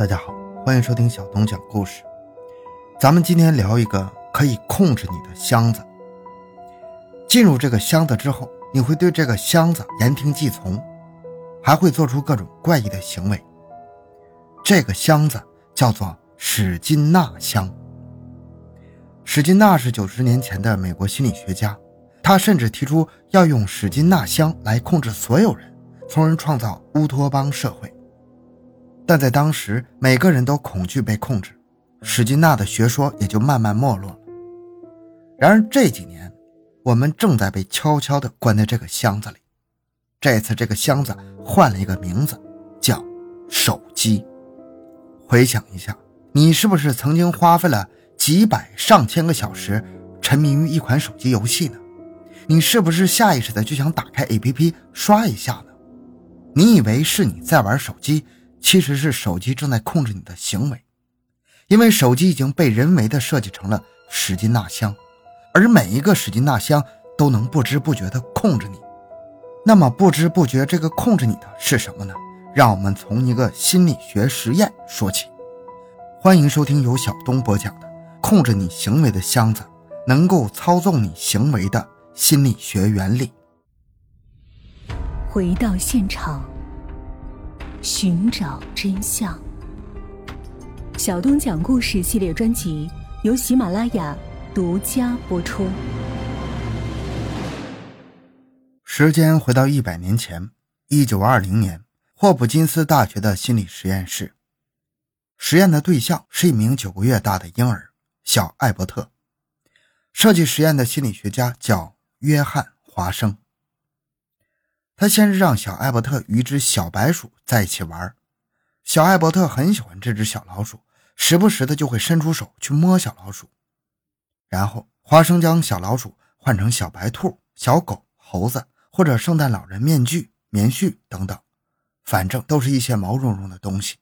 大家好，欢迎收听小东讲故事。咱们今天聊一个可以控制你的箱子。进入这个箱子之后，你会对这个箱子言听计从，还会做出各种怪异的行为。这个箱子叫做史金纳箱。史金纳是九十年前的美国心理学家，他甚至提出要用史金纳箱来控制所有人，从而创造乌托邦社会。但在当时，每个人都恐惧被控制，史金纳的学说也就慢慢没落了。然而这几年，我们正在被悄悄地关在这个箱子里。这次，这个箱子换了一个名字，叫手机。回想一下，你是不是曾经花费了几百上千个小时沉迷于一款手机游戏呢？你是不是下意识的就想打开 APP 刷一下呢？你以为是你在玩手机？其实是手机正在控制你的行为，因为手机已经被人为的设计成了史金纳箱，而每一个史金纳箱都能不知不觉地控制你。那么不知不觉这个控制你的是什么呢？让我们从一个心理学实验说起。欢迎收听由小东播讲的《控制你行为的箱子》，能够操纵你行为的心理学原理。回到现场。寻找真相。小东讲故事系列专辑由喜马拉雅独家播出。时间回到一百年前，一九二零年，霍普金斯大学的心理实验室，实验的对象是一名九个月大的婴儿小艾伯特。设计实验的心理学家叫约翰·华生。他先是让小艾伯特与一只小白鼠在一起玩，小艾伯特很喜欢这只小老鼠，时不时的就会伸出手去摸小老鼠。然后华生将小老鼠换成小白兔、小狗、猴子或者圣诞老人面具、棉絮等等，反正都是一些毛茸茸的东西。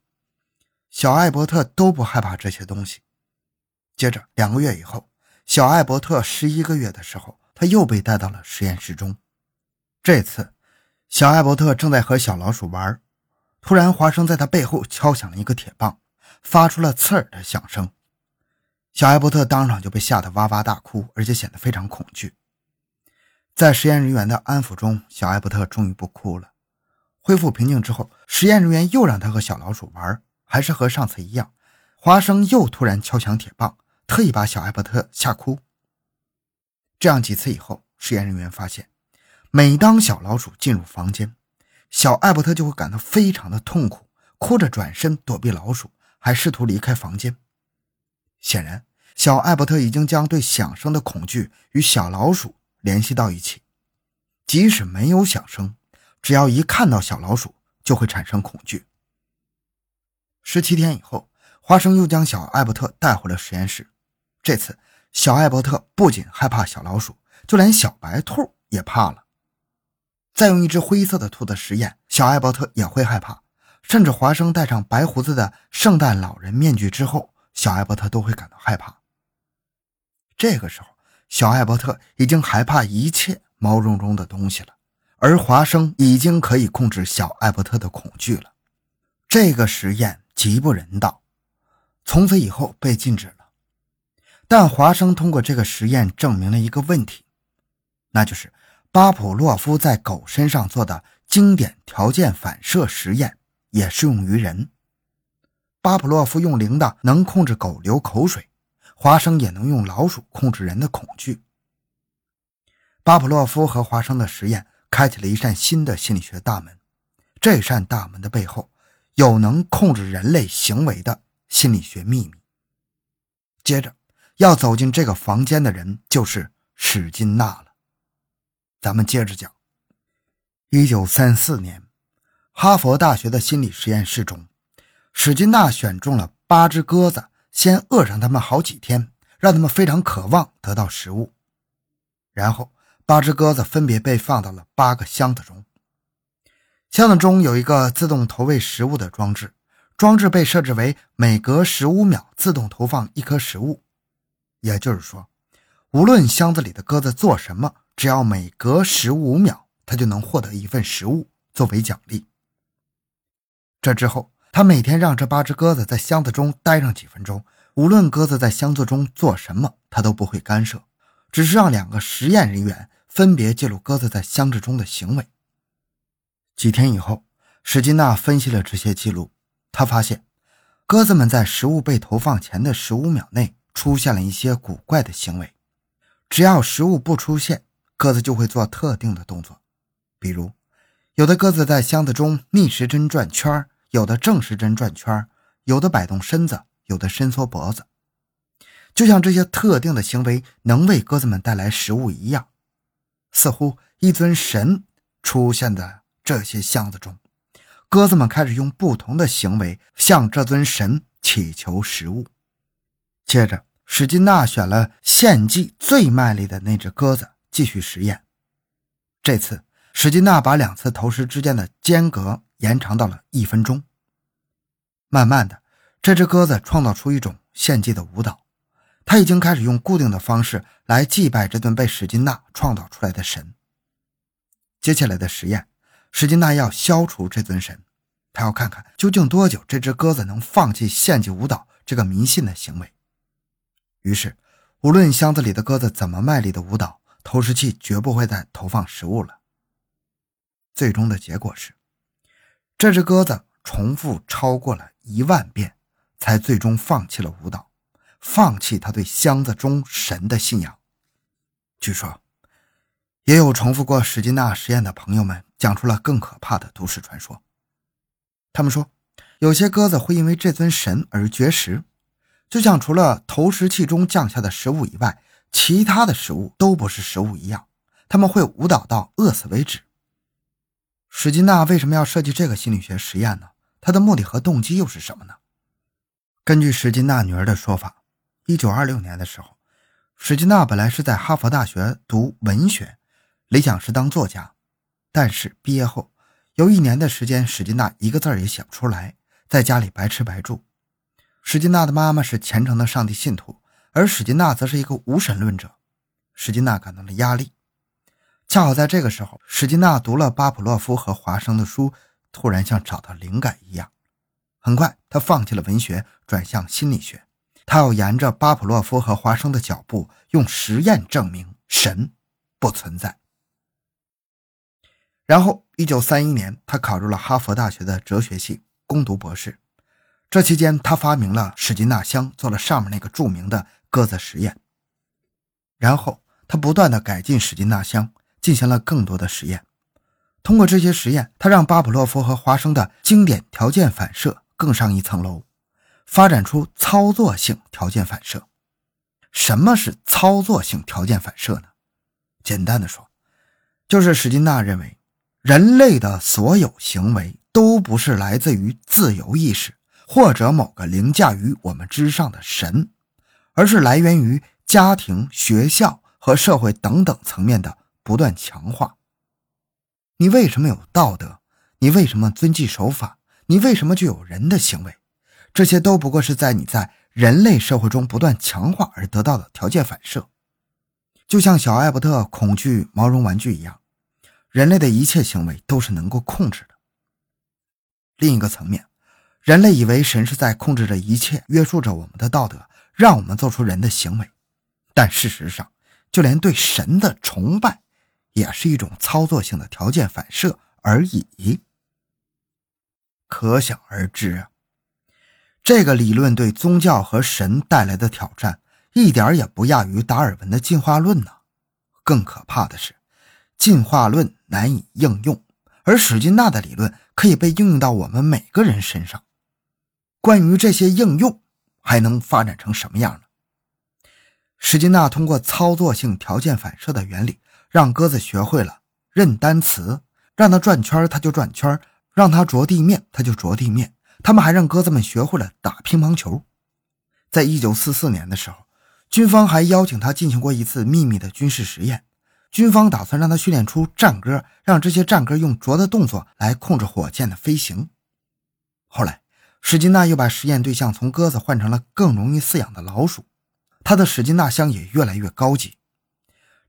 小艾伯特都不害怕这些东西。接着两个月以后，小艾伯特十一个月的时候，他又被带到了实验室中，这次。小艾伯特正在和小老鼠玩，突然，华生在他背后敲响了一个铁棒，发出了刺耳的响声。小艾伯特当场就被吓得哇哇大哭，而且显得非常恐惧。在实验人员的安抚中，小艾伯特终于不哭了。恢复平静之后，实验人员又让他和小老鼠玩，还是和上次一样。华生又突然敲响铁棒，特意把小艾伯特吓哭。这样几次以后，实验人员发现。每当小老鼠进入房间，小艾伯特就会感到非常的痛苦，哭着转身躲避老鼠，还试图离开房间。显然，小艾伯特已经将对响声的恐惧与小老鼠联系到一起。即使没有响声，只要一看到小老鼠，就会产生恐惧。十七天以后，花生又将小艾伯特带回了实验室。这次，小艾伯特不仅害怕小老鼠，就连小白兔也怕了。再用一只灰色的兔子实验，小艾伯特也会害怕，甚至华生戴上白胡子的圣诞老人面具之后，小艾伯特都会感到害怕。这个时候，小艾伯特已经害怕一切毛茸茸的东西了，而华生已经可以控制小艾伯特的恐惧了。这个实验极不人道，从此以后被禁止了。但华生通过这个实验证明了一个问题，那就是。巴甫洛夫在狗身上做的经典条件反射实验也适用于人。巴甫洛夫用铃铛能控制狗流口水，华生也能用老鼠控制人的恐惧。巴甫洛夫和华生的实验开启了一扇新的心理学大门，这扇大门的背后有能控制人类行为的心理学秘密。接着要走进这个房间的人就是史金纳了。咱们接着讲。一九三四年，哈佛大学的心理实验室中，史金纳选中了八只鸽子，先饿上它们好几天，让它们非常渴望得到食物。然后，八只鸽子分别被放到了八个箱子中。箱子中有一个自动投喂食物的装置，装置被设置为每隔十五秒自动投放一颗食物。也就是说，无论箱子里的鸽子做什么。只要每隔十五秒，他就能获得一份食物作为奖励。这之后，他每天让这八只鸽子在箱子中待上几分钟，无论鸽子在箱子中做什么，他都不会干涉，只是让两个实验人员分别记录鸽子在箱子中的行为。几天以后，史金纳分析了这些记录，他发现，鸽子们在食物被投放前的十五秒内出现了一些古怪的行为。只要食物不出现，鸽子就会做特定的动作，比如，有的鸽子在箱子中逆时针转圈有的正时针转圈有的摆动身子，有的伸缩脖子，就像这些特定的行为能为鸽子们带来食物一样，似乎一尊神出现在这些箱子中，鸽子们开始用不同的行为向这尊神祈求食物。接着，史金娜选了献祭最卖力的那只鸽子继续实验。这次，史金纳把两次投食之间的间隔。延长到了一分钟。慢慢的，这只鸽子创造出一种献祭的舞蹈，它已经开始用固定的方式来祭拜这尊被史金纳创造出来的神。接下来的实验，史金纳要消除这尊神，他要看看究竟多久这只鸽子能放弃献祭舞蹈这个迷信的行为。于是，无论箱子里的鸽子怎么卖力的舞蹈，投食器绝不会再投放食物了。最终的结果是。这只鸽子重复超过了一万遍，才最终放弃了舞蹈，放弃他对箱子中神的信仰。据说，也有重复过史金纳实验的朋友们讲出了更可怕的都市传说。他们说，有些鸽子会因为这尊神而绝食，就像除了投食器中降下的食物以外，其他的食物都不是食物一样，他们会舞蹈到饿死为止。史金纳为什么要设计这个心理学实验呢？他的目的和动机又是什么呢？根据史金纳女儿的说法，一九二六年的时候，史金纳本来是在哈佛大学读文学，理想是当作家，但是毕业后有一年的时间，史金纳一个字也写不出来，在家里白吃白住。史金纳的妈妈是虔诚的上帝信徒，而史金纳则是一个无神论者，史金纳感到了压力。恰好在这个时候，史金纳读了巴甫洛夫和华生的书，突然像找到灵感一样。很快，他放弃了文学，转向心理学。他要沿着巴甫洛夫和华生的脚步，用实验证明神不存在。然后，一九三一年，他考入了哈佛大学的哲学系，攻读博士。这期间，他发明了史金纳箱，做了上面那个著名的鸽子实验。然后，他不断的改进史金纳箱。进行了更多的实验，通过这些实验，他让巴甫洛夫和华生的经典条件反射更上一层楼，发展出操作性条件反射。什么是操作性条件反射呢？简单的说，就是史金纳认为，人类的所有行为都不是来自于自由意识或者某个凌驾于我们之上的神，而是来源于家庭、学校和社会等等层面的。不断强化。你为什么有道德？你为什么遵纪守法？你为什么具有人的行为？这些都不过是在你在人类社会中不断强化而得到的条件反射。就像小艾伯特恐惧毛绒玩具一样，人类的一切行为都是能够控制的。另一个层面，人类以为神是在控制着一切，约束着我们的道德，让我们做出人的行为。但事实上，就连对神的崇拜。也是一种操作性的条件反射而已。可想而知啊，这个理论对宗教和神带来的挑战，一点也不亚于达尔文的进化论呢。更可怕的是，进化论难以应用，而史金纳的理论可以被应用到我们每个人身上。关于这些应用，还能发展成什么样呢？史金纳通过操作性条件反射的原理。让鸽子学会了认单词，让它转圈它就转圈让它着地面它就着地面。他们还让鸽子们学会了打乒乓球。在一九四四年的时候，军方还邀请他进行过一次秘密的军事实验。军方打算让他训练出战鸽，让这些战鸽用啄的动作来控制火箭的飞行。后来，史金纳又把实验对象从鸽子换成了更容易饲养的老鼠，他的史金纳箱也越来越高级。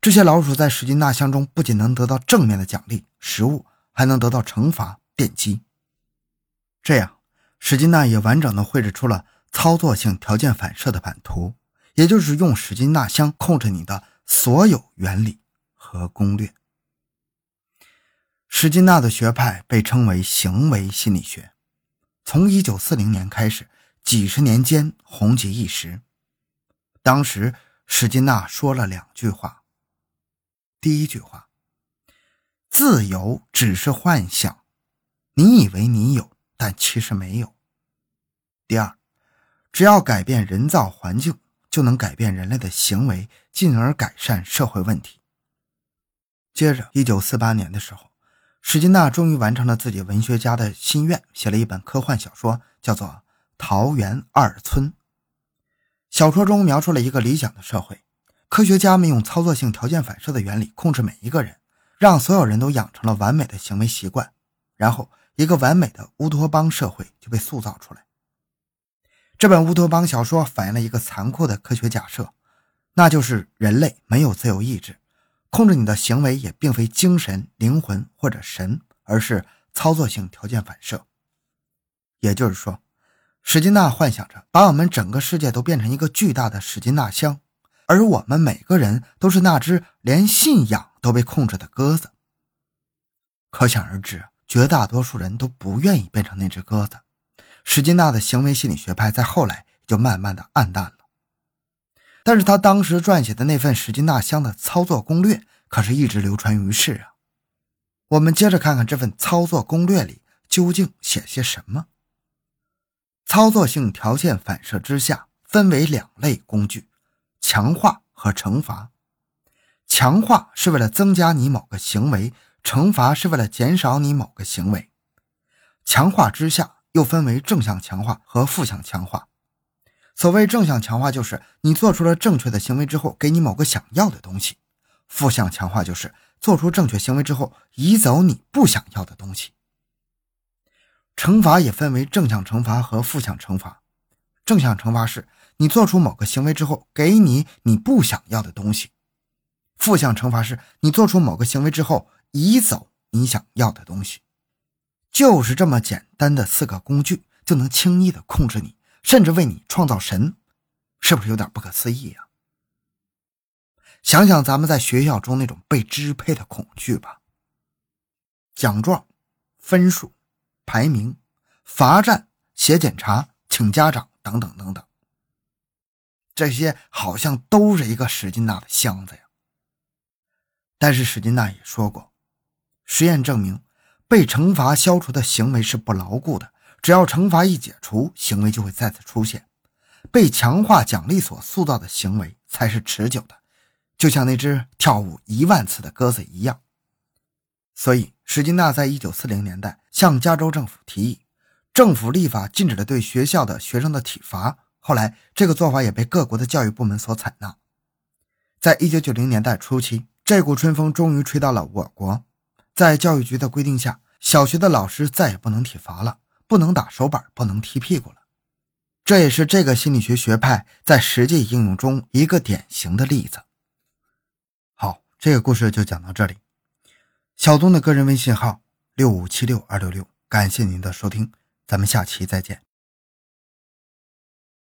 这些老鼠在史金纳箱中不仅能得到正面的奖励食物，还能得到惩罚电击。这样，史金纳也完整的绘制出了操作性条件反射的版图，也就是用史金纳箱控制你的所有原理和攻略。史金纳的学派被称为行为心理学，从1940年开始，几十年间红极一时。当时史金纳说了两句话。第一句话。自由只是幻想，你以为你有，但其实没有。第二，只要改变人造环境，就能改变人类的行为，进而改善社会问题。接着，一九四八年的时候，史金娜终于完成了自己文学家的心愿，写了一本科幻小说，叫做《桃源二村》。小说中描述了一个理想的社会，科学家们用操作性条件反射的原理控制每一个人。让所有人都养成了完美的行为习惯，然后一个完美的乌托邦社会就被塑造出来。这本乌托邦小说反映了一个残酷的科学假设，那就是人类没有自由意志，控制你的行为也并非精神、灵魂或者神，而是操作性条件反射。也就是说，史金纳幻想着把我们整个世界都变成一个巨大的史金纳箱。而我们每个人都是那只连信仰都被控制的鸽子。可想而知，绝大多数人都不愿意变成那只鸽子。史金纳的行为心理学派在后来就慢慢的暗淡了。但是他当时撰写的那份史金纳箱的操作攻略可是一直流传于世啊。我们接着看看这份操作攻略里究竟写些什么。操作性条件反射之下分为两类工具。强化和惩罚，强化是为了增加你某个行为，惩罚是为了减少你某个行为。强化之下又分为正向强化和负向强化。所谓正向强化，就是你做出了正确的行为之后，给你某个想要的东西；负向强化就是做出正确行为之后，移走你不想要的东西。惩罚也分为正向惩罚和负向惩罚。正向惩罚是。你做出某个行为之后，给你你不想要的东西；负向惩罚是你做出某个行为之后，移走你想要的东西。就是这么简单的四个工具，就能轻易的控制你，甚至为你创造神，是不是有点不可思议呀？想想咱们在学校中那种被支配的恐惧吧：奖状、分数、排名、罚站、写检查、请家长等等等等。这些好像都是一个史金纳的箱子呀。但是史金纳也说过，实验证明，被惩罚消除的行为是不牢固的，只要惩罚一解除，行为就会再次出现。被强化奖励所塑造的行为才是持久的，就像那只跳舞一万次的鸽子一样。所以，史金纳在一九四零年代向加州政府提议，政府立法禁止了对学校的学生的体罚。后来，这个做法也被各国的教育部门所采纳。在一九九零年代初期，这股春风终于吹到了我国。在教育局的规定下，小学的老师再也不能体罚了，不能打手板，不能踢屁股了。这也是这个心理学学派在实际应用中一个典型的例子。好，这个故事就讲到这里。小东的个人微信号六五七六二六六，感谢您的收听，咱们下期再见。